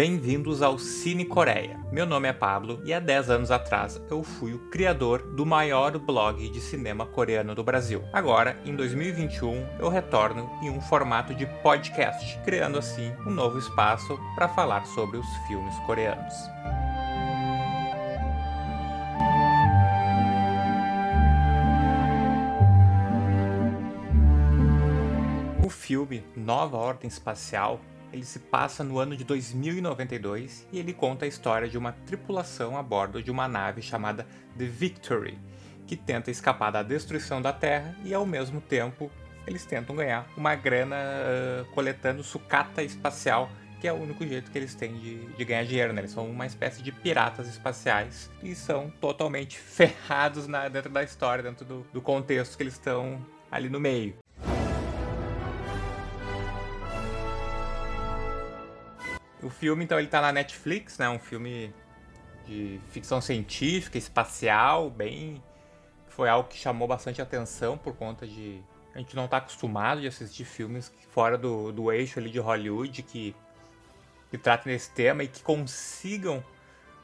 bem-vindos ao Cine Coreia. Meu nome é Pablo e há 10 anos atrás eu fui o criador do maior blog de cinema coreano do Brasil. Agora, em 2021, eu retorno em um formato de podcast, criando assim um novo espaço para falar sobre os filmes coreanos. O filme Nova Ordem Espacial ele se passa no ano de 2092 e ele conta a história de uma tripulação a bordo de uma nave chamada The Victory, que tenta escapar da destruição da Terra e ao mesmo tempo eles tentam ganhar uma grana uh, coletando sucata espacial, que é o único jeito que eles têm de, de ganhar dinheiro. Né? Eles são uma espécie de piratas espaciais e são totalmente ferrados na, dentro da história, dentro do, do contexto que eles estão ali no meio. O filme, então, ele tá na Netflix, né? Um filme de ficção científica, espacial, bem... Foi algo que chamou bastante atenção por conta de... A gente não tá acostumado de assistir filmes fora do, do eixo ali de Hollywood que, que tratem desse tema e que consigam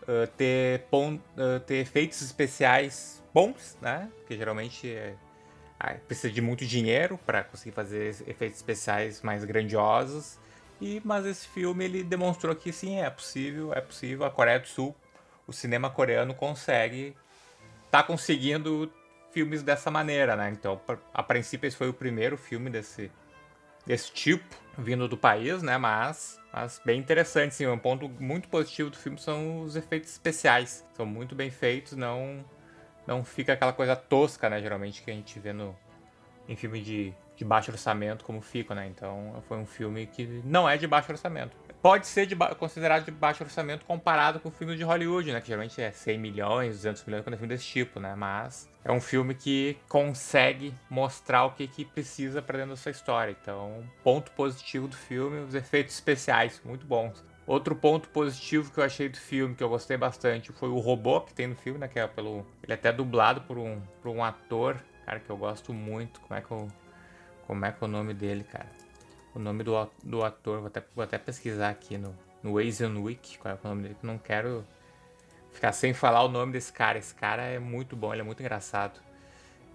uh, ter, uh, ter efeitos especiais bons, né? Porque geralmente é, precisa de muito dinheiro para conseguir fazer efeitos especiais mais grandiosos. E, mas esse filme ele demonstrou que sim, é possível, é possível. A Coreia do Sul, o cinema coreano consegue, tá conseguindo filmes dessa maneira, né? Então, a princípio esse foi o primeiro filme desse, desse tipo vindo do país, né? Mas, mas bem interessante, sim. Um ponto muito positivo do filme são os efeitos especiais. São muito bem feitos, não não fica aquela coisa tosca, né? Geralmente que a gente vê no em filme de de baixo orçamento como fica, né? Então foi um filme que não é de baixo orçamento. Pode ser de considerado de baixo orçamento comparado com filmes de Hollywood, né? Que geralmente é 100 milhões, 200 milhões quando é filme desse tipo, né? Mas é um filme que consegue mostrar o que, que precisa para dentro da sua história. Então, ponto positivo do filme, os efeitos especiais, muito bons. Outro ponto positivo que eu achei do filme, que eu gostei bastante, foi o robô que tem no filme, né? Que é pelo. Ele é até dublado por um, por um ator, cara, que eu gosto muito. Como é que eu como é que é o nome dele, cara? O nome do, do ator, vou até, vou até pesquisar aqui no, no Asian Week, qual é o nome dele, que não quero ficar sem falar o nome desse cara. Esse cara é muito bom, ele é muito engraçado.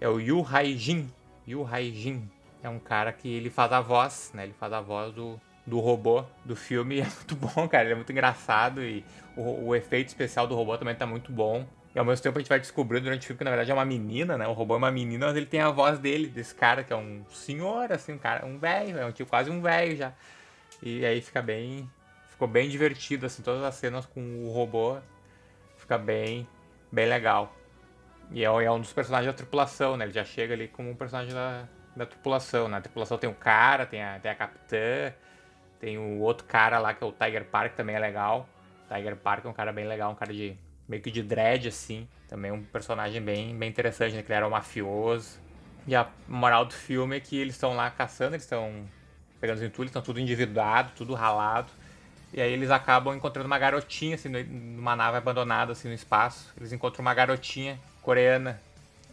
É o Yu Haijin. Yu Haijin é um cara que ele faz a voz, né? Ele faz a voz do, do robô do filme. É muito bom, cara. Ele é muito engraçado e o, o efeito especial do robô também tá muito bom. E ao mesmo tempo a gente vai descobrindo durante o filme que na verdade é uma menina, né? O robô é uma menina, mas ele tem a voz dele, desse cara que é um senhor, assim, um cara, um velho, é um tipo quase um velho já. E aí fica bem. Ficou bem divertido, assim, todas as cenas com o robô. Fica bem, bem legal. E é, é um dos personagens da tripulação, né? Ele já chega ali como um personagem da, da tripulação. Né? tripulação tem o cara, tem a, tem a capitã, tem o outro cara lá que é o Tiger Park, também é legal. Tiger Park é um cara bem legal, um cara de meio que de dread, assim. Também um personagem bem, bem interessante, né? Que ele era um mafioso. E a moral do filme é que eles estão lá caçando, eles estão pegando os entulhos, estão tudo endividado, tudo ralado. E aí eles acabam encontrando uma garotinha, assim, numa nave abandonada, assim, no espaço. Eles encontram uma garotinha coreana.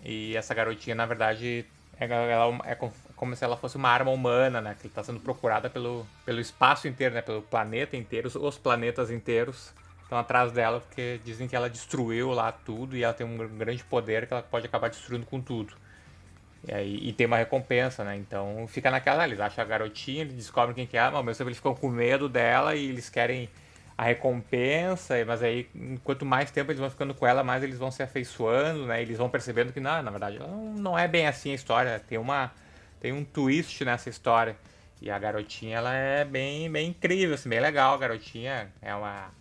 E essa garotinha, na verdade, é, ela é como se ela fosse uma arma humana, né? Que está sendo procurada pelo, pelo espaço inteiro, né? Pelo planeta inteiro, os planetas inteiros estão atrás dela porque dizem que ela destruiu lá tudo e ela tem um grande poder que ela pode acabar destruindo com tudo. E, aí, e tem uma recompensa, né? Então fica naquela, eles acham a garotinha, eles descobrem quem que é, mas ao mesmo tempo eles ficam com medo dela e eles querem a recompensa, mas aí quanto mais tempo eles vão ficando com ela, mais eles vão se afeiçoando, né? Eles vão percebendo que não, na verdade, não, é bem assim a história, tem uma tem um twist nessa história. E a garotinha, ela é bem, bem incrível, assim, bem legal. A garotinha é uma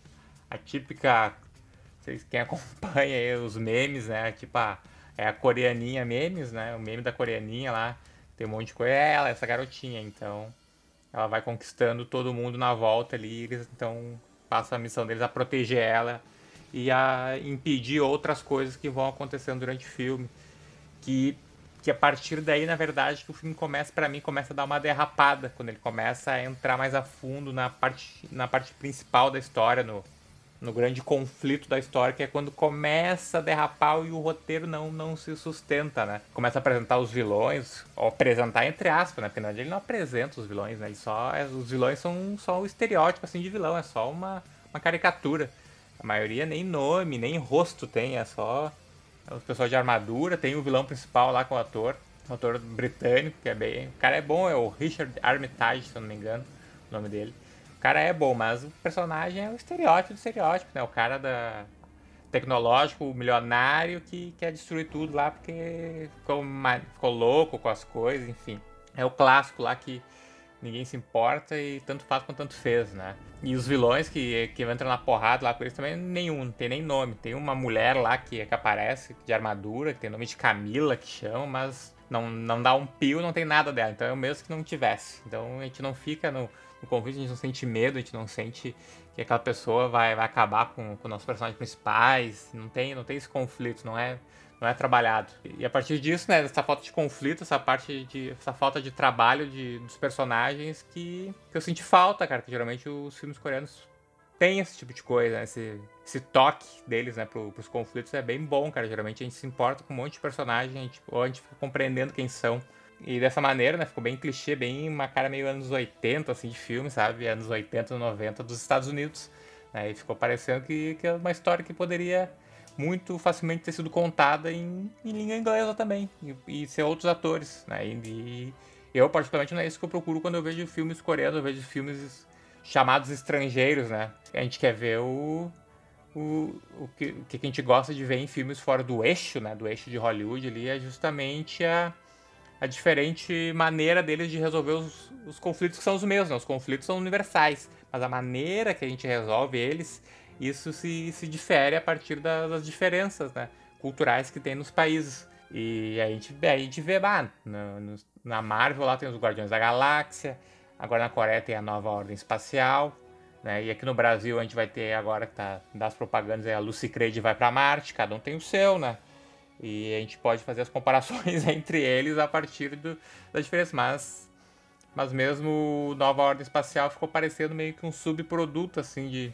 a típica. Vocês quem acompanha aí os memes, né? Tipo a, é a coreaninha memes, né? O meme da coreaninha lá. Tem um monte de coisa. É ela, essa garotinha. Então ela vai conquistando todo mundo na volta ali. Eles então passam a missão deles a proteger ela e a impedir outras coisas que vão acontecendo durante o filme. Que, que a partir daí, na verdade, que o filme começa, para mim, começa a dar uma derrapada. Quando ele começa a entrar mais a fundo na parte, na parte principal da história, no, no grande conflito da história, que é quando começa a derrapar e o roteiro não, não se sustenta, né? Começa a apresentar os vilões, ou apresentar entre aspas, né? Porque na verdade ele não apresenta os vilões, né? Ele só, é, os vilões são só o estereótipo, assim, de vilão, é só uma, uma caricatura. A maioria nem nome, nem rosto tem, é só os pessoal de armadura. Tem o vilão principal lá com o ator, um ator britânico, que é bem. O cara é bom, é o Richard Armitage, se eu não me engano, o nome dele. O cara é bom, mas o personagem é o estereótipo do estereótipo, né? O cara da tecnológico, milionário que quer destruir tudo lá porque ficou, ficou louco com as coisas, enfim. É o clássico lá que ninguém se importa e tanto faz quanto tanto fez, né? E os vilões que, que entram na porrada lá com eles também, nenhum, não tem nem nome. Tem uma mulher lá que, que aparece de armadura, que tem nome de Camila, que chama, mas não, não dá um pio, não tem nada dela. Então é o mesmo que não tivesse. Então a gente não fica no, no conflito, a gente não sente medo, a gente não sente que aquela pessoa vai, vai acabar com, com nossos personagens principais. Não tem, não tem esse conflito, não é não é trabalhado. E a partir disso, né, essa falta de conflito, essa parte de essa falta de trabalho de, dos personagens que, que eu senti falta, cara, que geralmente os filmes coreanos têm esse tipo de coisa, né? esse, esse toque deles, né, pro, pros conflitos é bem bom, cara. Geralmente a gente se importa com um monte de personagens, a gente, ou a gente fica compreendendo quem são. E dessa maneira, né, ficou bem clichê, bem uma cara meio anos 80, assim, de filme, sabe? Anos 80, 90 dos Estados Unidos. Né? E ficou parecendo que, que é uma história que poderia muito facilmente ter sido contada em, em língua inglesa também, e, e, ser outros atores, né? E, e, eu, particularmente, não é isso que eu procuro quando eu vejo filmes coreanos, eu vejo filmes chamados estrangeiros, né? A gente quer ver o, o, o, que, o que a gente gosta de ver em filmes fora do eixo, né? Do eixo de Hollywood ali, é justamente a, a diferente maneira deles de resolver os, os conflitos que são os mesmos, né? Os conflitos são universais, mas a maneira que a gente resolve eles isso se, se difere a partir das, das diferenças né, culturais que tem nos países. E a gente, a gente vê, bah, no, na Marvel lá tem os Guardiões da Galáxia, agora na Coreia tem a Nova Ordem Espacial, né? E aqui no Brasil a gente vai ter agora que tá das propagandas a Lucy Creed vai para Marte, cada um tem o seu, né? E a gente pode fazer as comparações entre eles a partir do, da diferença, mas mas mesmo Nova Ordem Espacial ficou parecendo meio que um subproduto assim de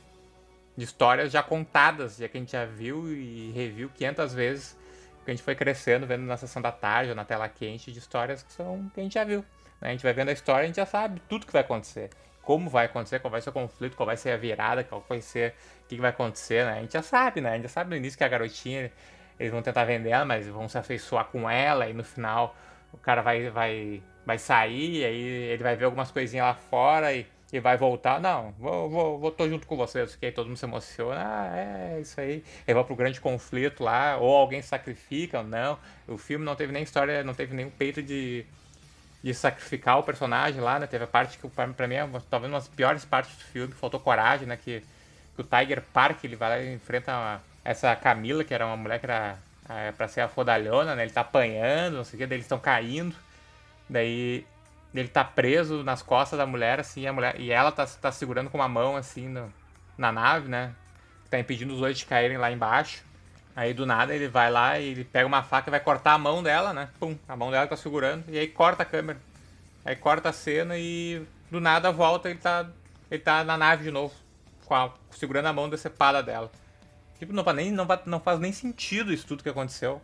de histórias já contadas, já que a gente já viu e reviu 500 vezes, que a gente foi crescendo, vendo na sessão da tarde ou na tela quente, de histórias que são que a gente já viu. Né? A gente vai vendo a história, a gente já sabe tudo que vai acontecer. Como vai acontecer, qual vai ser o conflito, qual vai ser a virada, qual vai ser, o que vai acontecer, né? A gente já sabe, né? A gente já sabe no início que a garotinha, eles vão tentar vender ela, mas vão se afeiçoar com ela, e no final o cara vai, vai, vai sair, aí ele vai ver algumas coisinhas lá fora e e vai voltar. Não, vou, vou, vou tô junto com vocês, que aí todo mundo se emociona. Ah, é isso aí. Aí vai pro grande conflito lá, ou alguém sacrifica, ou não. O filme não teve nem história, não teve nenhum peito de, de sacrificar o personagem lá, né? Teve a parte que, pra mim, é talvez uma das piores partes do filme, faltou coragem, né? Que, que o Tiger Park, ele vai lá e enfrenta uma, essa Camila, que era uma mulher que era é, pra ser a fodalhona, né? Ele tá apanhando, não sei o que, daí eles estão caindo. Daí ele tá preso nas costas da mulher, assim, a mulher, e ela tá, tá segurando com uma mão, assim, no, na nave, né? Tá impedindo os dois de caírem lá embaixo. Aí do nada ele vai lá e ele pega uma faca e vai cortar a mão dela, né? Pum, a mão dela tá segurando, e aí corta a câmera. Aí corta a cena e do nada volta ele tá, ele tá na nave de novo, a, segurando a mão decepada dela. Tipo, não, nem, não, não faz nem sentido isso tudo que aconteceu.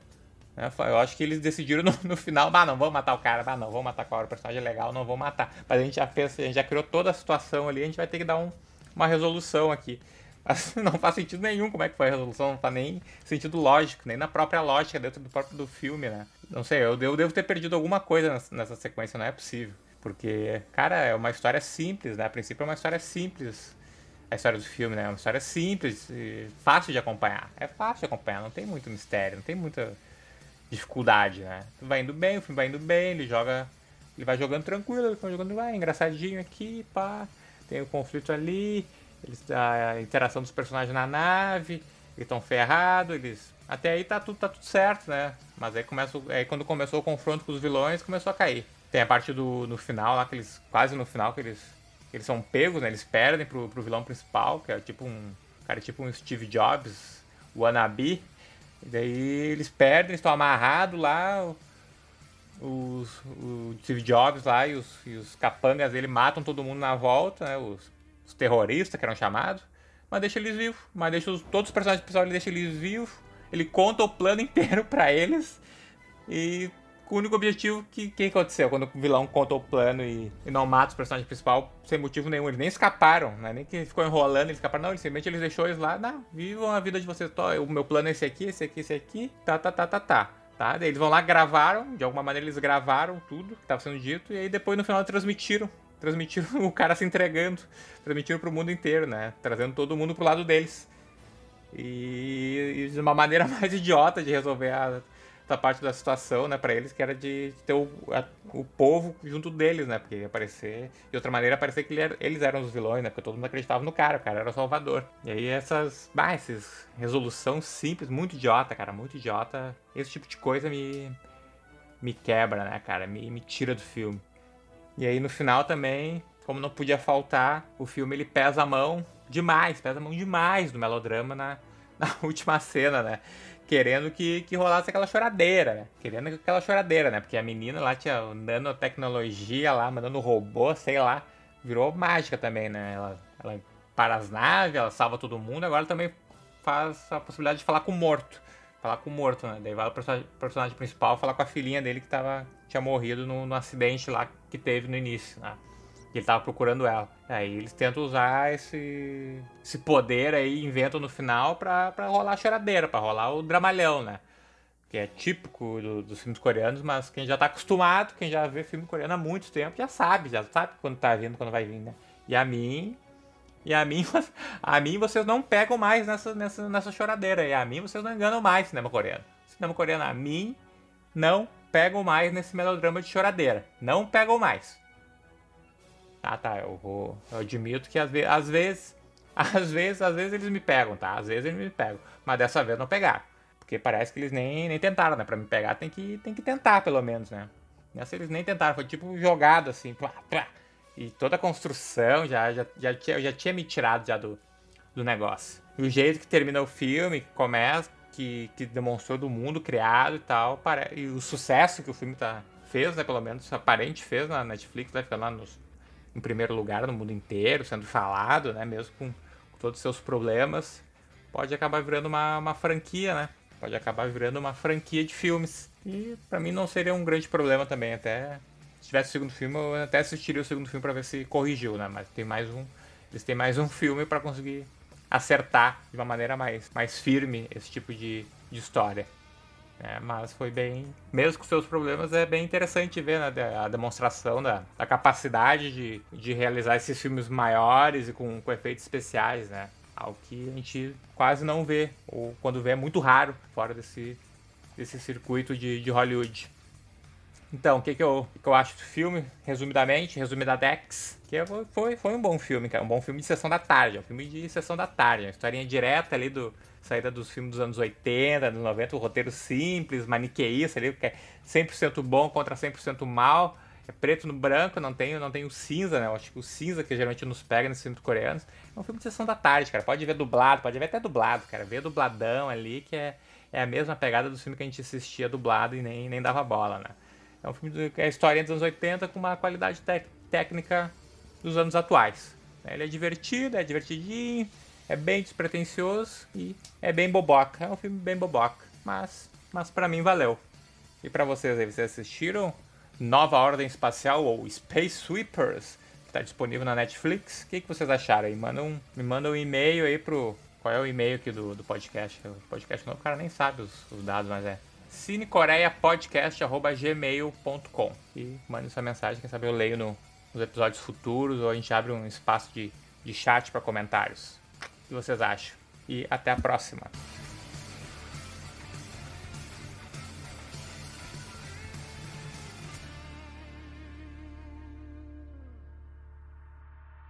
Né? Eu acho que eles decidiram no, no final, ah, não vamos matar o cara, ah, não, vamos matar qual o personagem é legal, não vou matar. Mas a gente já fez, a gente já criou toda a situação ali, a gente vai ter que dar um, uma resolução aqui. Mas não faz sentido nenhum como é que foi a resolução, não faz nem sentido lógico, nem na própria lógica dentro do próprio do filme, né? Não sei, eu, eu devo ter perdido alguma coisa nessa sequência, não é possível. Porque, cara, é uma história simples, né? A princípio é uma história simples a história do filme, né? É uma história simples, fácil de acompanhar. É fácil de acompanhar, não tem muito mistério, não tem muita dificuldade, né? Vai indo bem, o filme vai indo bem, ele joga. Ele vai jogando tranquilo, ele vai jogando, vai, engraçadinho aqui, pá. Tem o conflito ali, eles, a interação dos personagens na nave, eles estão ferrados, eles. Até aí tá tudo, tá tudo certo, né? Mas aí começa. Aí quando começou o confronto com os vilões, começou a cair. Tem a parte do no final lá, que eles. Quase no final, que eles. Eles são pegos, né? Eles perdem pro, pro vilão principal, que é tipo um. Cara, é tipo um Steve Jobs, wannabe. E daí eles perdem, estão amarrados lá. Os, o Steve Jobs lá e os, e os capangas dele matam todo mundo na volta, né? Os, os terroristas que eram chamados. Mas deixa eles vivos. Mas deixa os, todos os personagens principais ele deixa eles vivos. Ele conta o plano inteiro para eles. E o único objetivo que, que aconteceu quando o vilão conta o plano e, e não mata o personagem principal sem motivo nenhum. Eles nem escaparam, né? Nem que ficou enrolando, eles escaparam. Não, simplesmente eles deixou eles lá, não, vivam a vida de vocês. O meu plano é esse aqui, esse aqui, esse aqui, tá, tá, tá, tá, tá. Tá? Eles vão lá, gravaram, de alguma maneira eles gravaram tudo que estava sendo dito, e aí depois no final transmitiram. Transmitiram o cara se entregando, transmitiram pro mundo inteiro, né? Trazendo todo mundo pro lado deles. E, e de uma maneira mais idiota de resolver a, essa parte da situação, né, para eles, que era de ter o, a, o povo junto deles, né, porque ia aparecer, de outra maneira, parecer que ele era, eles eram os vilões, né, porque todo mundo acreditava no cara, o cara era o salvador. E aí essas, bah, essas resolução simples, muito idiota, cara, muito idiota, esse tipo de coisa me, me quebra, né, cara, me, me tira do filme. E aí no final também, como não podia faltar, o filme ele pesa a mão demais, pesa a mão demais do melodrama na, na última cena, né? Querendo que, que rolasse aquela choradeira, né? Querendo aquela choradeira, né? Porque a menina lá tinha nanotecnologia lá, mandando robô, sei lá. Virou mágica também, né? Ela, ela para as naves, ela salva todo mundo, agora também faz a possibilidade de falar com o morto. Falar com o morto, né? Daí vai o personagem, personagem principal falar com a filhinha dele que tava, tinha morrido no, no acidente lá que teve no início, né? Ele tava procurando ela. Aí eles tentam usar esse, esse poder aí, inventam no final pra, pra rolar a choradeira, pra rolar o dramalhão, né? Que é típico do, dos filmes coreanos, mas quem já tá acostumado, quem já vê filme coreano há muito tempo, já sabe, já sabe quando tá vindo, quando vai vir, né? E a mim. E a mim, a mim vocês não pegam mais nessa, nessa, nessa choradeira. E a mim vocês não enganam mais cinema coreano. Cinema coreano, a mim, não pegam mais nesse melodrama de choradeira. Não pegam mais. Ah, tá, eu vou. Eu admito que às, ve às vezes. Às vezes, às vezes eles me pegam, tá? Às vezes eles me pegam. Mas dessa vez não pegaram. Porque parece que eles nem, nem tentaram, né? Pra me pegar tem que, tem que tentar, pelo menos, né? Nessa eles nem tentaram, foi tipo jogado assim, plá, plá. E toda a construção já, já, já, tinha, já tinha me tirado já do, do negócio. E o jeito que termina o filme, que começa, que, que demonstrou do mundo criado e tal, para, e o sucesso que o filme tá, fez, né? Pelo menos aparente fez na Netflix, vai ficar lá nos em primeiro lugar no mundo inteiro, sendo falado, né? Mesmo com, com todos os seus problemas, pode acabar virando uma, uma franquia, né? Pode acabar virando uma franquia de filmes. E para mim não seria um grande problema também. Até se tivesse o segundo filme, eu até assistiria o segundo filme para ver se corrigiu, né? Mas tem mais um, eles têm mais um filme para conseguir acertar de uma maneira mais, mais firme esse tipo de, de história. É, mas foi bem. Mesmo com seus problemas, é bem interessante ver né, a demonstração da, da capacidade de, de realizar esses filmes maiores e com, com efeitos especiais, né? Algo que a gente quase não vê, ou quando vê é muito raro fora desse, desse circuito de, de Hollywood. Então, o que, que, eu, que eu acho do filme, resumidamente, resumidadex, que foi, foi um bom filme, cara, um bom filme de sessão da tarde, um filme de sessão da tarde, uma historinha direta ali do, saída dos filmes dos anos 80, anos 90, o roteiro simples, maniqueísta ali, que é 100% bom contra 100% mal, é preto no branco, não tem, não tem o cinza, né? Eu acho que o cinza que geralmente nos pega nesses filmes coreanos é um filme de sessão da tarde, cara. Pode ver dublado, pode ver até dublado, cara. Ver dubladão ali, que é, é a mesma pegada do filme que a gente assistia dublado e nem, nem dava bola, né? É um filme que é história dos anos 80 com uma qualidade técnica dos anos atuais. Ele é divertido, é divertidinho, é bem despretensioso e é bem boboca. É um filme bem boboca, mas, mas para mim valeu. E para vocês aí, vocês assistiram Nova Ordem Espacial ou Space Sweepers, que está disponível na Netflix? O que, que vocês acharam aí? Manda um, me manda um e-mail aí pro. Qual é o e-mail aqui do, do podcast? O podcast não, o cara nem sabe os, os dados, mas é cinecoreapodcast.gmail.com E mande sua mensagem, quem sabe eu leio no, nos episódios futuros ou a gente abre um espaço de, de chat para comentários que vocês acham. E até a próxima.